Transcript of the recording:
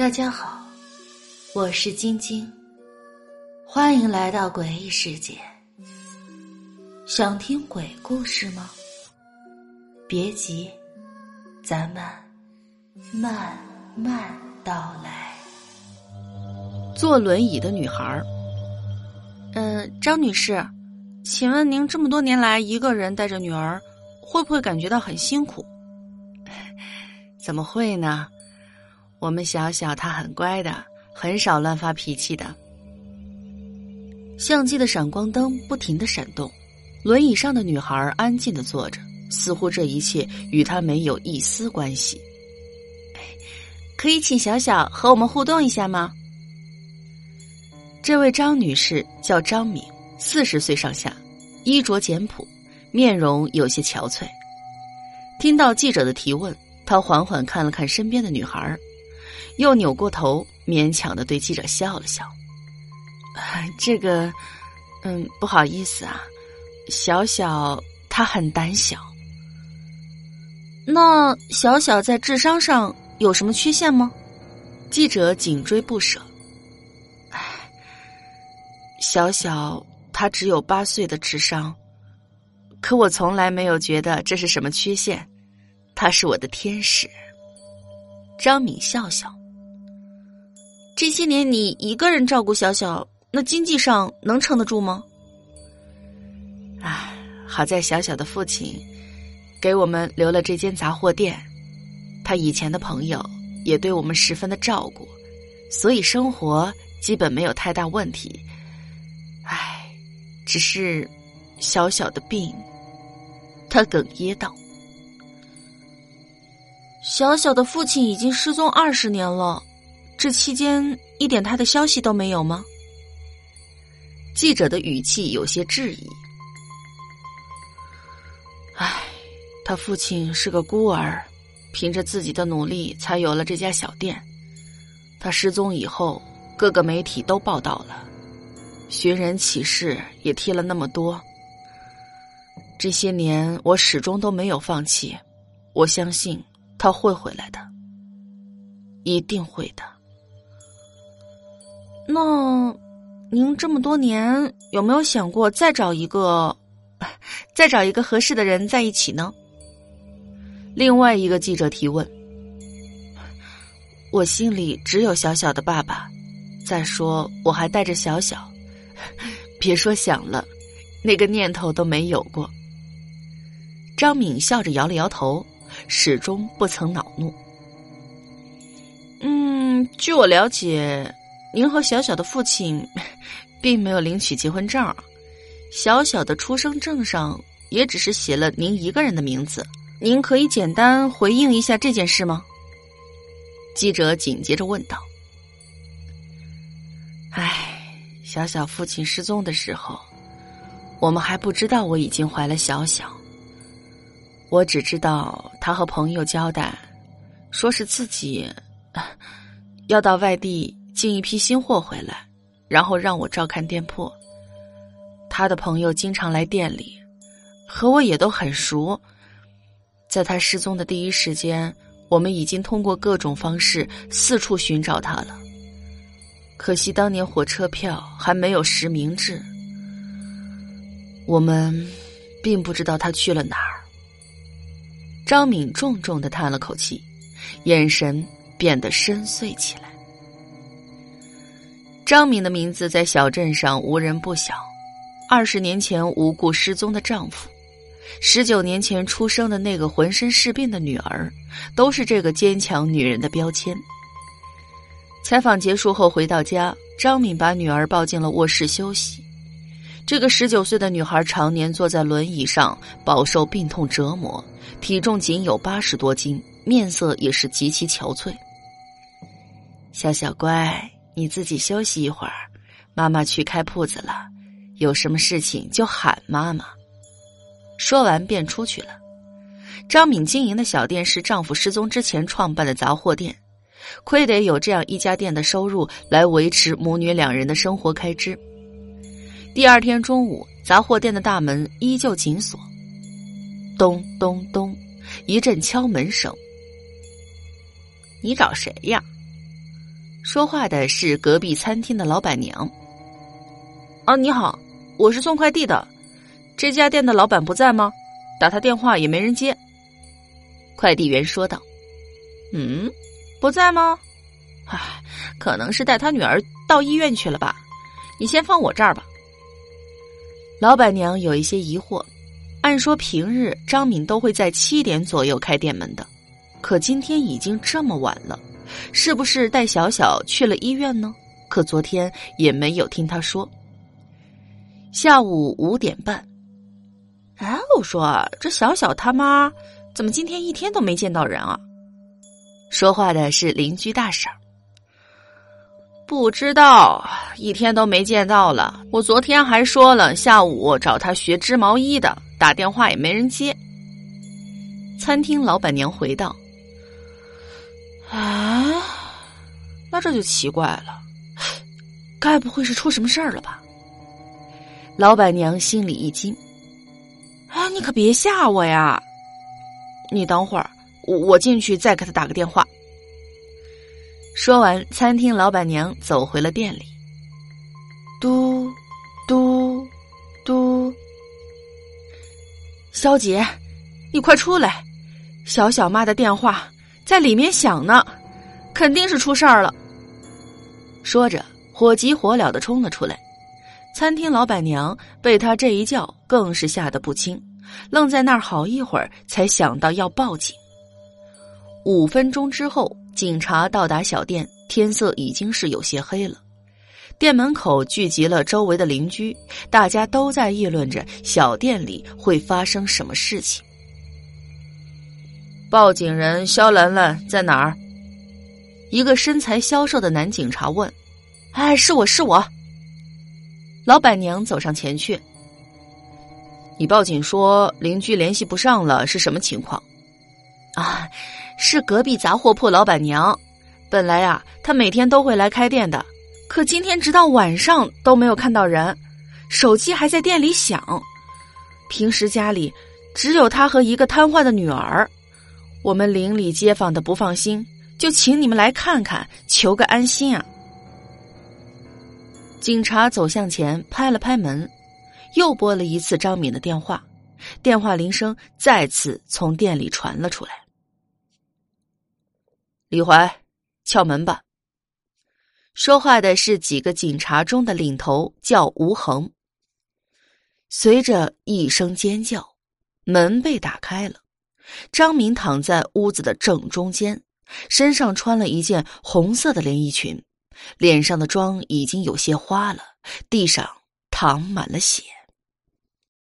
大家好，我是晶晶，欢迎来到诡异世界。想听鬼故事吗？别急，咱们慢慢道来。坐轮椅的女孩儿，嗯，张女士，请问您这么多年来一个人带着女儿，会不会感觉到很辛苦？怎么会呢？我们小小他很乖的，很少乱发脾气的。相机的闪光灯不停的闪动，轮椅上的女孩安静的坐着，似乎这一切与她没有一丝关系。可以请小小和我们互动一下吗？这位张女士叫张敏，四十岁上下，衣着简朴，面容有些憔悴。听到记者的提问，她缓缓看了看身边的女孩又扭过头，勉强的对记者笑了笑。这个，嗯，不好意思啊，小小他很胆小。那小小在智商上有什么缺陷吗？记者紧追不舍。小小他只有八岁的智商，可我从来没有觉得这是什么缺陷，他是我的天使。张敏笑笑。这些年你一个人照顾小小，那经济上能撑得住吗？唉，好在小小的父亲给我们留了这间杂货店，他以前的朋友也对我们十分的照顾，所以生活基本没有太大问题。唉，只是小小的病，他哽咽道：“小小的父亲已经失踪二十年了。”这期间一点他的消息都没有吗？记者的语气有些质疑。唉，他父亲是个孤儿，凭着自己的努力才有了这家小店。他失踪以后，各个媒体都报道了，寻人启事也贴了那么多。这些年我始终都没有放弃，我相信他会回来的，一定会的。那，您这么多年有没有想过再找一个，再找一个合适的人在一起呢？另外一个记者提问。我心里只有小小的爸爸，再说我还带着小小，别说想了，那个念头都没有过。张敏笑着摇了摇头，始终不曾恼怒。嗯，据我了解。您和小小的父亲，并没有领取结婚证，小小的出生证上也只是写了您一个人的名字。您可以简单回应一下这件事吗？记者紧接着问道。唉，小小父亲失踪的时候，我们还不知道我已经怀了小小。我只知道他和朋友交代，说是自己要到外地。进一批新货回来，然后让我照看店铺。他的朋友经常来店里，和我也都很熟。在他失踪的第一时间，我们已经通过各种方式四处寻找他了。可惜当年火车票还没有实名制，我们并不知道他去了哪儿。张敏重重的叹了口气，眼神变得深邃起来。张敏的名字在小镇上无人不晓。二十年前无故失踪的丈夫，十九年前出生的那个浑身是病的女儿，都是这个坚强女人的标签。采访结束后回到家，张敏把女儿抱进了卧室休息。这个十九岁的女孩常年坐在轮椅上，饱受病痛折磨，体重仅有八十多斤，面色也是极其憔悴。小小乖。你自己休息一会儿，妈妈去开铺子了，有什么事情就喊妈妈。说完便出去了。张敏经营的小店是丈夫失踪之前创办的杂货店，亏得有这样一家店的收入来维持母女两人的生活开支。第二天中午，杂货店的大门依旧紧锁，咚咚咚，一阵敲门声。你找谁呀？说话的是隔壁餐厅的老板娘。啊，你好，我是送快递的，这家店的老板不在吗？打他电话也没人接。快递员说道：“嗯，不在吗？唉，可能是带他女儿到医院去了吧。你先放我这儿吧。”老板娘有一些疑惑，按说平日张敏都会在七点左右开店门的，可今天已经这么晚了，是不是带小小去了医院呢？可昨天也没有听他说。下午五点半，哎，我说这小小他妈怎么今天一天都没见到人啊？说话的是邻居大婶。不知道，一天都没见到了。我昨天还说了下午找他学织毛衣的，打电话也没人接。餐厅老板娘回道：“啊，那这就奇怪了，该不会是出什么事儿了吧？”老板娘心里一惊：“哎，你可别吓我呀！你等会儿，我我进去再给他打个电话。”说完，餐厅老板娘走回了店里。嘟，嘟，嘟。肖杰，你快出来！小小妈的电话在里面响呢，肯定是出事儿了。说着，火急火燎的冲了出来。餐厅老板娘被他这一叫，更是吓得不轻，愣在那儿好一会儿，才想到要报警。五分钟之后。警察到达小店，天色已经是有些黑了。店门口聚集了周围的邻居，大家都在议论着小店里会发生什么事情。报警人肖兰兰在哪儿？一个身材消瘦的男警察问。“哎，是我是我。”老板娘走上前去。“你报警说邻居联系不上了，是什么情况？”啊。是隔壁杂货铺老板娘，本来呀，她每天都会来开店的，可今天直到晚上都没有看到人，手机还在店里响。平时家里只有她和一个瘫痪的女儿，我们邻里街坊的不放心，就请你们来看看，求个安心啊。警察走向前，拍了拍门，又拨了一次张敏的电话，电话铃声再次从店里传了出来。李怀，敲门吧。说话的是几个警察中的领头，叫吴恒。随着一声尖叫，门被打开了。张明躺在屋子的正中间，身上穿了一件红色的连衣裙，脸上的妆已经有些花了，地上淌满了血。